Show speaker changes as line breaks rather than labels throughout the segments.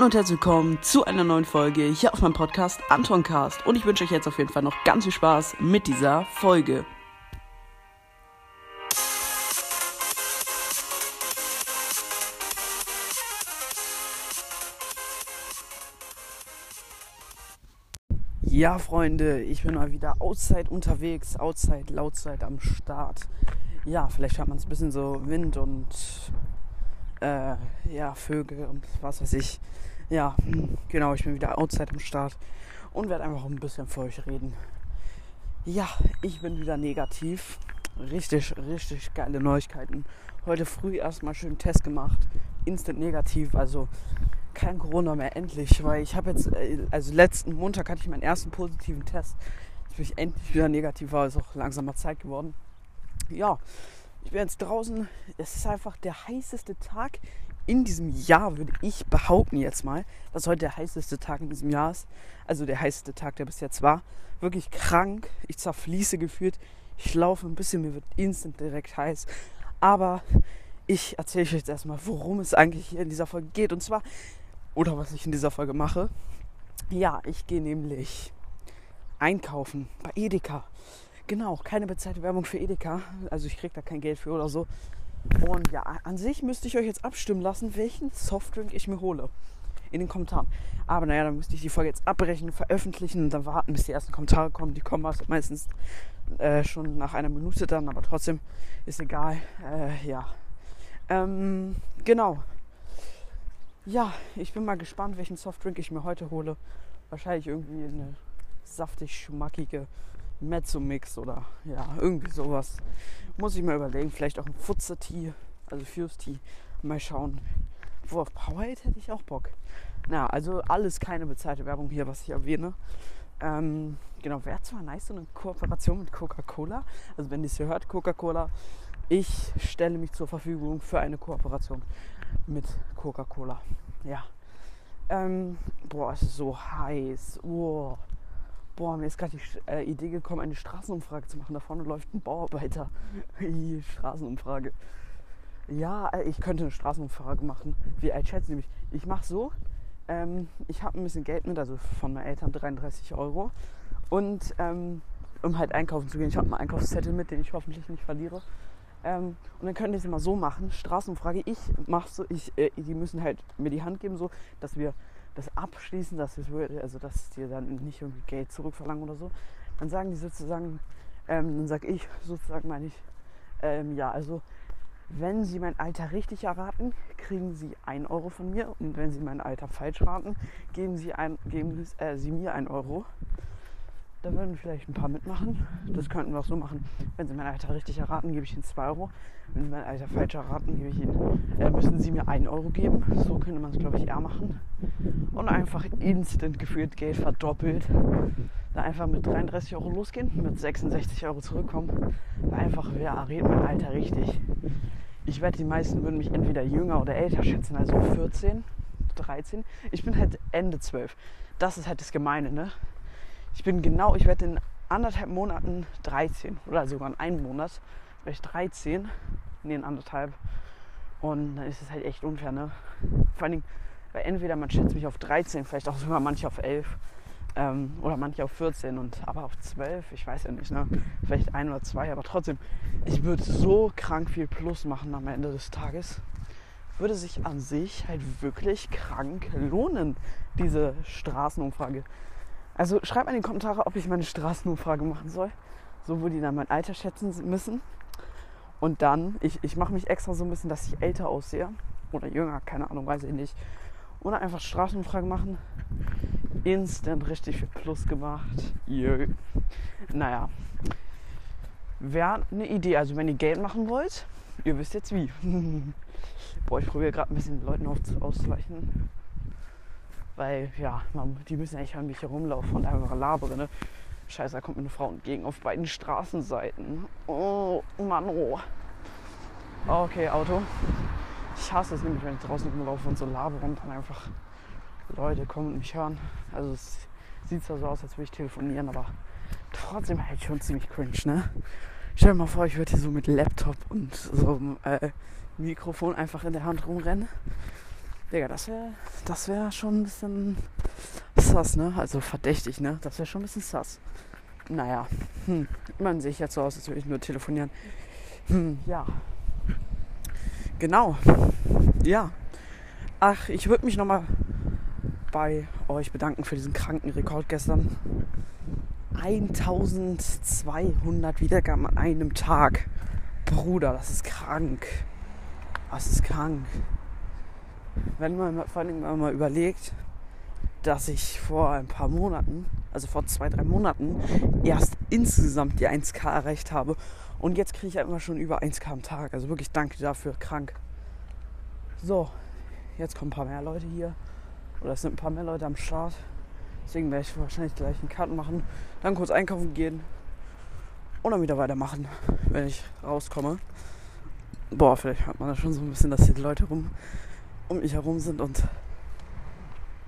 Hallo und herzlich willkommen zu einer neuen Folge hier auf meinem Podcast Antoncast. Und ich wünsche euch jetzt auf jeden Fall noch ganz viel Spaß mit dieser Folge. Ja, Freunde, ich bin mal wieder outside unterwegs, outside, lautside am Start. Ja, vielleicht hat man es ein bisschen so Wind und äh, ja, Vögel und was weiß ich. Ja, genau, ich bin wieder outside am Start und werde einfach ein bisschen für euch reden. Ja, ich bin wieder negativ. Richtig, richtig geile Neuigkeiten. Heute früh erstmal schön Test gemacht. Instant negativ, also kein Corona mehr, endlich. Weil ich habe jetzt, äh, also letzten Montag hatte ich meinen ersten positiven Test. Jetzt bin ich endlich wieder negativ, war es auch langsam mal Zeit geworden. Ja, ich bin jetzt draußen. Es ist einfach der heißeste Tag in diesem Jahr, würde ich behaupten jetzt mal, dass heute der heißeste Tag in diesem Jahr ist. Also der heißeste Tag, der bis jetzt war. Wirklich krank. Ich zerfließe gefühlt. Ich laufe ein bisschen, mir wird instant direkt heiß. Aber ich erzähle euch jetzt erstmal, worum es eigentlich hier in dieser Folge geht. Und zwar, oder was ich in dieser Folge mache. Ja, ich gehe nämlich einkaufen bei Edeka. Genau, keine bezahlte Werbung für Edeka. Also ich kriege da kein Geld für oder so. Und ja, an sich müsste ich euch jetzt abstimmen lassen, welchen Softdrink ich mir hole. In den Kommentaren. Aber naja, dann müsste ich die Folge jetzt abbrechen, veröffentlichen und dann warten, bis die ersten Kommentare kommen. Die kommen also meistens äh, schon nach einer Minute dann, aber trotzdem ist egal. Äh, ja. Ähm, genau. Ja, ich bin mal gespannt, welchen Softdrink ich mir heute hole. Wahrscheinlich irgendwie eine saftig schmackige Mezzo-Mix oder ja, irgendwie sowas. Muss ich mal überlegen. Vielleicht auch ein Futzer-Tee, also Fuse-Tee. Mal schauen. Wo auf Powerade hätte ich auch Bock. Na, also alles keine bezahlte Werbung hier, was ich erwähne. Ähm, genau, wäre zwar nice, so eine Kooperation mit Coca-Cola. Also wenn ihr es hier hört, Coca-Cola, ich stelle mich zur Verfügung für eine Kooperation mit Coca-Cola. Ja. Ähm, boah, es ist so heiß. Oh. Boah, mir ist gerade die äh, Idee gekommen, eine Straßenumfrage zu machen. Da vorne läuft ein Bauarbeiter. Straßenumfrage. Ja, äh, ich könnte eine Straßenumfrage machen. Wie ich schätze nämlich. Ich mache so, ähm, ich habe ein bisschen Geld mit, also von meinen Eltern 33 Euro. Und ähm, um halt einkaufen zu gehen, ich habe einen Einkaufszettel mit, den ich hoffentlich nicht verliere. Ähm, und dann können wir es immer so machen, Straßenumfrage, ich mache so, ich, äh, die müssen halt mir die Hand geben, so, dass wir das abschließen, dass wir, also dass die dann nicht irgendwie Geld zurückverlangen oder so, dann sagen die sozusagen, ähm, dann sage ich sozusagen, meine ich, ähm, ja, also wenn Sie mein Alter richtig erraten, kriegen Sie 1 Euro von mir und wenn Sie mein Alter falsch raten, geben Sie, ein, geben, äh, Sie mir 1 Euro. Da würden vielleicht ein paar mitmachen. Das könnten wir auch so machen. Wenn Sie mein Alter richtig erraten, gebe ich Ihnen 2 Euro. Wenn Sie mein Alter falsch erraten, gebe ich Ihnen, äh, müssen Sie mir 1 Euro geben. So könnte man es, glaube ich, eher machen. Und einfach instant gefühlt Geld verdoppelt. Da einfach mit 33 Euro losgehen, mit 66 Euro zurückkommen. Einfach, wer errät mein Alter richtig? Ich wette, die meisten würden mich entweder jünger oder älter schätzen, also 14, 13. Ich bin halt Ende 12. Das ist halt das Gemeine, ne? Ich bin genau, ich werde in anderthalb Monaten 13 oder sogar in einem Monat werde ich 13. Nee, in anderthalb. Und dann ist es halt echt unfair, ne? Vor allen Dingen, weil entweder man schätzt mich auf 13, vielleicht auch sogar manche auf 11 ähm, oder manche auf 14 und aber auf 12, ich weiß ja nicht, ne? Vielleicht ein oder zwei, aber trotzdem, ich würde so krank viel Plus machen am Ende des Tages. Würde sich an sich halt wirklich krank lohnen, diese Straßenumfrage. Also schreibt mal in die Kommentare, ob ich meine Straßenumfrage machen soll. So, wo die dann mein Alter schätzen müssen. Und dann, ich, ich mache mich extra so ein bisschen, dass ich älter aussehe. Oder jünger, keine Ahnung, weiß ich nicht. Oder einfach Straßenumfrage machen. Instant richtig viel Plus gemacht. Jö. Naja. Wäre eine Idee. Also wenn ihr Geld machen wollt, ihr wisst jetzt wie. Boah, ich probiere gerade ein bisschen Leuten auszuweichen. Weil, ja, man, die müssen echt an mich herumlaufen und einfach labere, ne? Scheiße, da kommt mir eine Frau entgegen auf beiden Straßenseiten. Oh, Mann, oh. Okay, Auto. Ich hasse es nämlich, wenn ich draußen rumlaufe und so labere und dann einfach Leute kommen und mich hören. Also es sieht zwar so aus, als würde ich telefonieren, aber trotzdem halt schon ziemlich cringe, ne? Stell dir mal vor, ich würde hier so mit Laptop und so einem äh, Mikrofon einfach in der Hand rumrennen Digga, das wäre das wär schon ein bisschen sass, ne? Also verdächtig, ne? Das wäre schon ein bisschen sass. Naja, hm. man sehe ich jetzt so aus, als würde ich nur telefonieren. Hm, ja. Genau. Ja. Ach, ich würde mich nochmal bei euch bedanken für diesen kranken Rekord gestern. 1200 Wiedergaben an einem Tag. Bruder, das ist krank. Das ist krank. Wenn man vor allem mal überlegt, dass ich vor ein paar Monaten, also vor zwei, drei Monaten, erst insgesamt die 1K erreicht habe. Und jetzt kriege ich immer schon über 1K am Tag. Also wirklich danke dafür, krank. So, jetzt kommen ein paar mehr Leute hier. Oder es sind ein paar mehr Leute am Start. Deswegen werde ich wahrscheinlich gleich einen Cut machen, dann kurz einkaufen gehen und dann wieder weitermachen, wenn ich rauskomme. Boah, vielleicht hört man da schon so ein bisschen, dass hier die Leute rum um mich herum sind und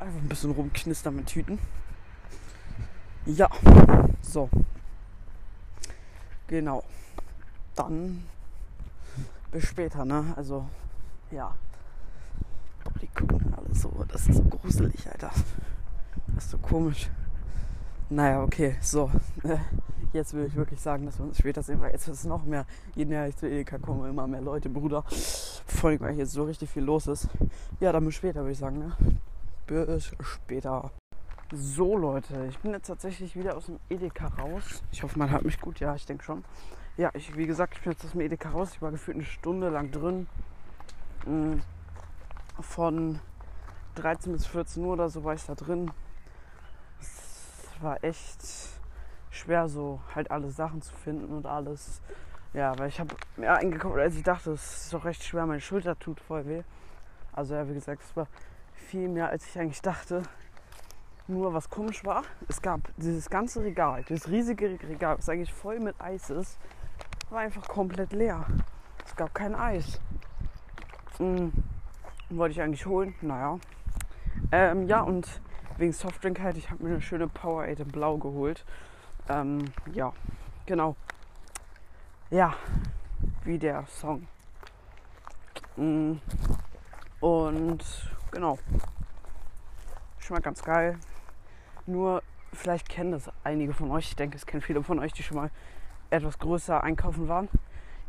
einfach ein bisschen rumknistern mit Tüten. Ja, so. Genau. Dann bis später, ne? Also, ja. Die gucken alle so. Das ist so gruselig, Alter. Das ist so komisch. Naja, okay, so. Jetzt will ich wirklich sagen, dass wir uns später sehen, weil jetzt ist es noch mehr. Jeden Jahr ich zu Edeka komme, immer mehr Leute, Bruder. Vor allem, weil jetzt so richtig viel los ist. Ja, dann bis später, würde ich sagen, ne? Bis später. So, Leute, ich bin jetzt tatsächlich wieder aus dem Edeka raus. Ich hoffe, man hört mich gut. Ja, ich denke schon. Ja, ich, wie gesagt, ich bin jetzt aus dem Edeka raus. Ich war gefühlt eine Stunde lang drin. Mm, von 13 bis 14 Uhr oder so war ich da drin. War echt schwer, so halt alle Sachen zu finden und alles. Ja, weil ich habe mehr eingekauft, als ich dachte. Es ist doch recht schwer. Meine Schulter tut voll weh. Also ja, wie gesagt, es war viel mehr, als ich eigentlich dachte. Nur was komisch war, es gab dieses ganze Regal, dieses riesige Regal, was eigentlich voll mit Eis ist, war einfach komplett leer. Es gab kein Eis. Hm, wollte ich eigentlich holen, naja. Ähm, ja, und wegen Softdrink halt, ich habe mir eine schöne Powerade in Blau geholt. Ähm, ja, genau. Ja, wie der Song. Mm, und genau. Schmeckt ganz geil. Nur, vielleicht kennen das einige von euch. Ich denke, es kennen viele von euch, die schon mal etwas größer einkaufen waren.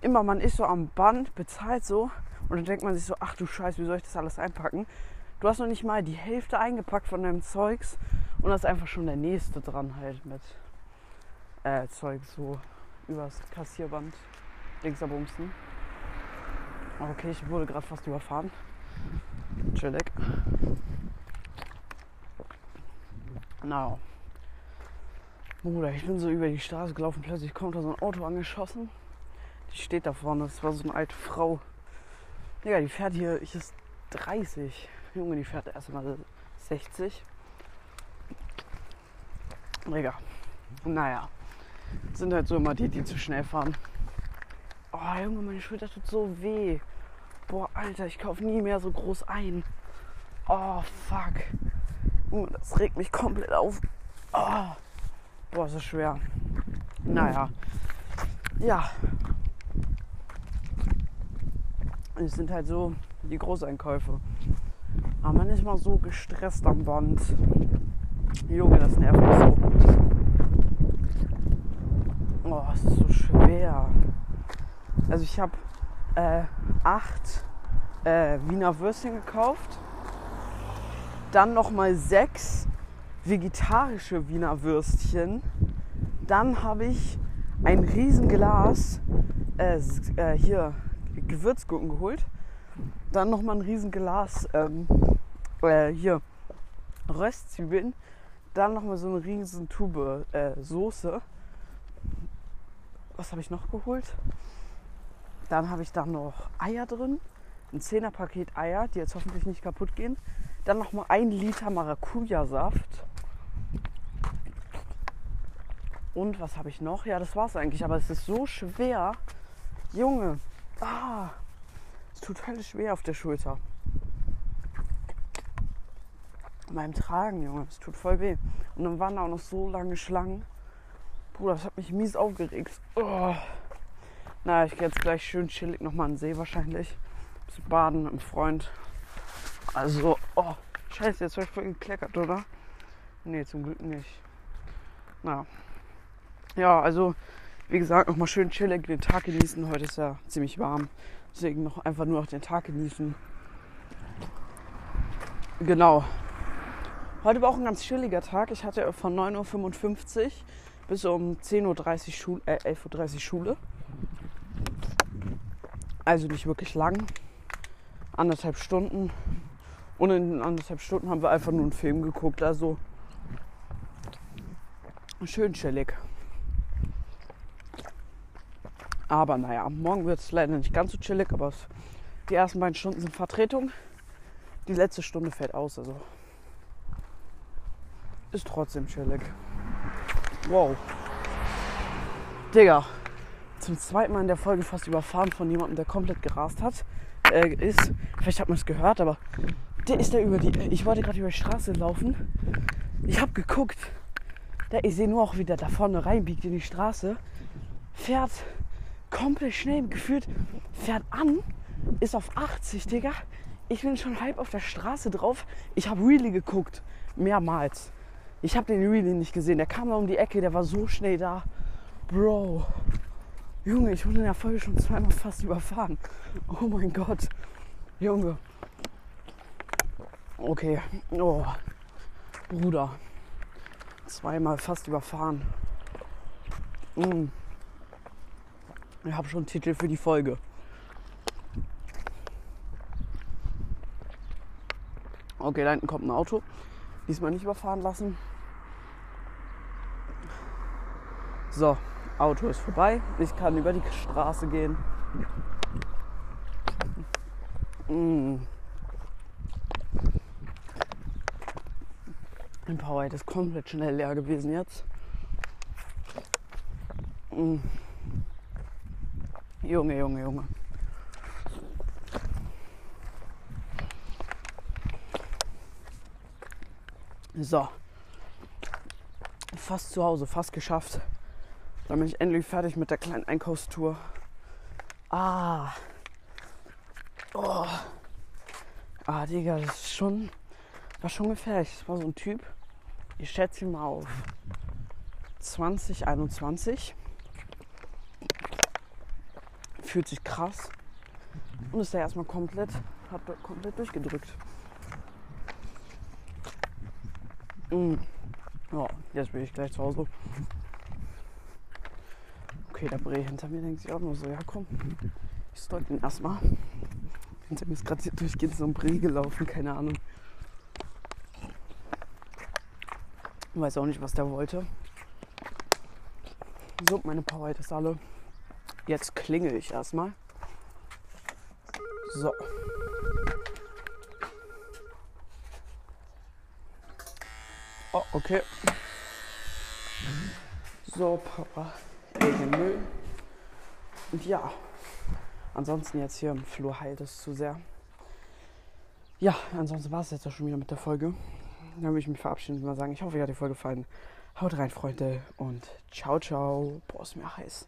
Immer, man ist so am Band, bezahlt so und dann denkt man sich so, ach du Scheiß, wie soll ich das alles einpacken? Du hast noch nicht mal die Hälfte eingepackt von deinem Zeugs und da ist einfach schon der nächste dran halt mit äh, Zeug so übers Kassierband linksabumsen. Okay, ich wurde gerade fast überfahren. Chillig. Na, Bruder, ich bin so über die Straße gelaufen, plötzlich kommt da so ein Auto angeschossen. Die steht da vorne, das war so eine alte Frau. Ja, die fährt hier, ich ist 30. Junge, die fährt erst mal 60. Digga. Naja. Sind halt so immer die, die zu schnell fahren. Oh, Junge, meine Schulter tut so weh. Boah, Alter, ich kaufe nie mehr so groß ein. Oh, fuck. Junge, das regt mich komplett auf. Oh. Boah, das schwer. Naja. Ja. Es sind halt so die Großeinkäufe. Aber man ist mal so gestresst am Band. Junge, das nervt mich so. Oh, es ist so schwer. Also ich habe äh, acht äh, Wiener Würstchen gekauft. Dann nochmal sechs vegetarische Wiener Würstchen. Dann habe ich ein Riesenglas äh, äh, hier Gewürzgurken geholt. Dann nochmal ein Riesenglas ähm, äh, hier Röstzwiebeln. Dann nochmal so eine riesen Tube äh, Soße. Was habe ich noch geholt? Dann habe ich da noch Eier drin. Ein 10er Paket Eier, die jetzt hoffentlich nicht kaputt gehen. Dann nochmal ein Liter Maracuja-Saft. Und was habe ich noch? Ja, das war es eigentlich. Aber es ist so schwer. Junge. Ah. Halt schwer auf der Schulter. Beim Tragen, Junge. Es tut voll weh. Und dann waren da auch noch so lange Schlangen. Bruder, das hat mich mies aufgeregt. Oh. Na, ich gehe jetzt gleich schön chillig nochmal an den See wahrscheinlich. Bisschen baden mit einem Freund. Also, oh, scheiße, jetzt habe ich voll gekleckert, oder? Nee, zum Glück nicht. Na. Ja, also, wie gesagt, nochmal schön chillig den Tag genießen. Heute ist ja ziemlich warm. Deswegen noch einfach nur noch den Tag genießen. Genau. Heute war auch ein ganz chilliger Tag. Ich hatte von 9.55 Uhr bis um 10.30 Uhr Schule, äh, 11.30 Uhr Schule. Also nicht wirklich lang. Anderthalb Stunden. Und in anderthalb Stunden haben wir einfach nur einen Film geguckt. Also schön chillig. Aber naja, morgen wird es leider nicht ganz so chillig, aber die ersten beiden Stunden sind Vertretung. Die letzte Stunde fällt aus, also ist trotzdem chillig. Wow. Digga, zum zweiten Mal in der Folge fast überfahren von jemandem, der komplett gerast hat. Äh, ist, vielleicht hat man es gehört, aber der ist da über die. Ich wollte gerade über die Straße laufen. Ich habe geguckt. Der, ich sehe nur auch, wie der da vorne reinbiegt in die Straße. Fährt komplett schnell gefühlt. Fährt an. Ist auf 80, Digga. Ich bin schon halb auf der Straße drauf. Ich habe really geguckt. Mehrmals. Ich habe den really nicht gesehen. Der kam da um die Ecke. Der war so schnell da. Bro. Junge, ich wurde in der Folge schon zweimal fast überfahren. Oh mein Gott. Junge. Okay. Oh. Bruder. Zweimal fast überfahren. Mm. Ich habe schon einen Titel für die Folge. Okay, da hinten kommt ein Auto. Diesmal nicht überfahren lassen. So, Auto ist vorbei. Ich kann über die Straße gehen. Mm. Mein Powerade ist komplett schnell leer gewesen jetzt. Mm. Junge, Junge, Junge. So. Fast zu Hause, fast geschafft. Dann bin ich endlich fertig mit der kleinen Einkaufstour. Ah. Oh. Ah, Digga, das ist schon. War schon gefährlich. Das war so ein Typ. Ich schätze ihn mal auf 2021. Fühlt sich krass. Und ist da erstmal komplett, hat komplett durchgedrückt. Mm. Ja, jetzt bin ich gleich zu Hause. Okay, der Bre hinter mir denkt sich auch nur so, ja komm, ich stalk ihn erstmal. Hinter mir ist gerade durchgehend so ein Bre gelaufen, keine Ahnung. Weiß auch nicht, was der wollte. So, meine Power ist alle. Jetzt klingel ich erstmal. So. Oh, okay. So, Papa, Müll. Und ja, ansonsten jetzt hier im Flur heilt es zu sehr. Ja, ansonsten war es jetzt auch schon wieder mit der Folge. Dann würde ich mich verabschieden und mal sagen, ich hoffe, euch hat die Folge gefallen. Haut rein, Freunde, und ciao, ciao. Boah, ist mir heiß.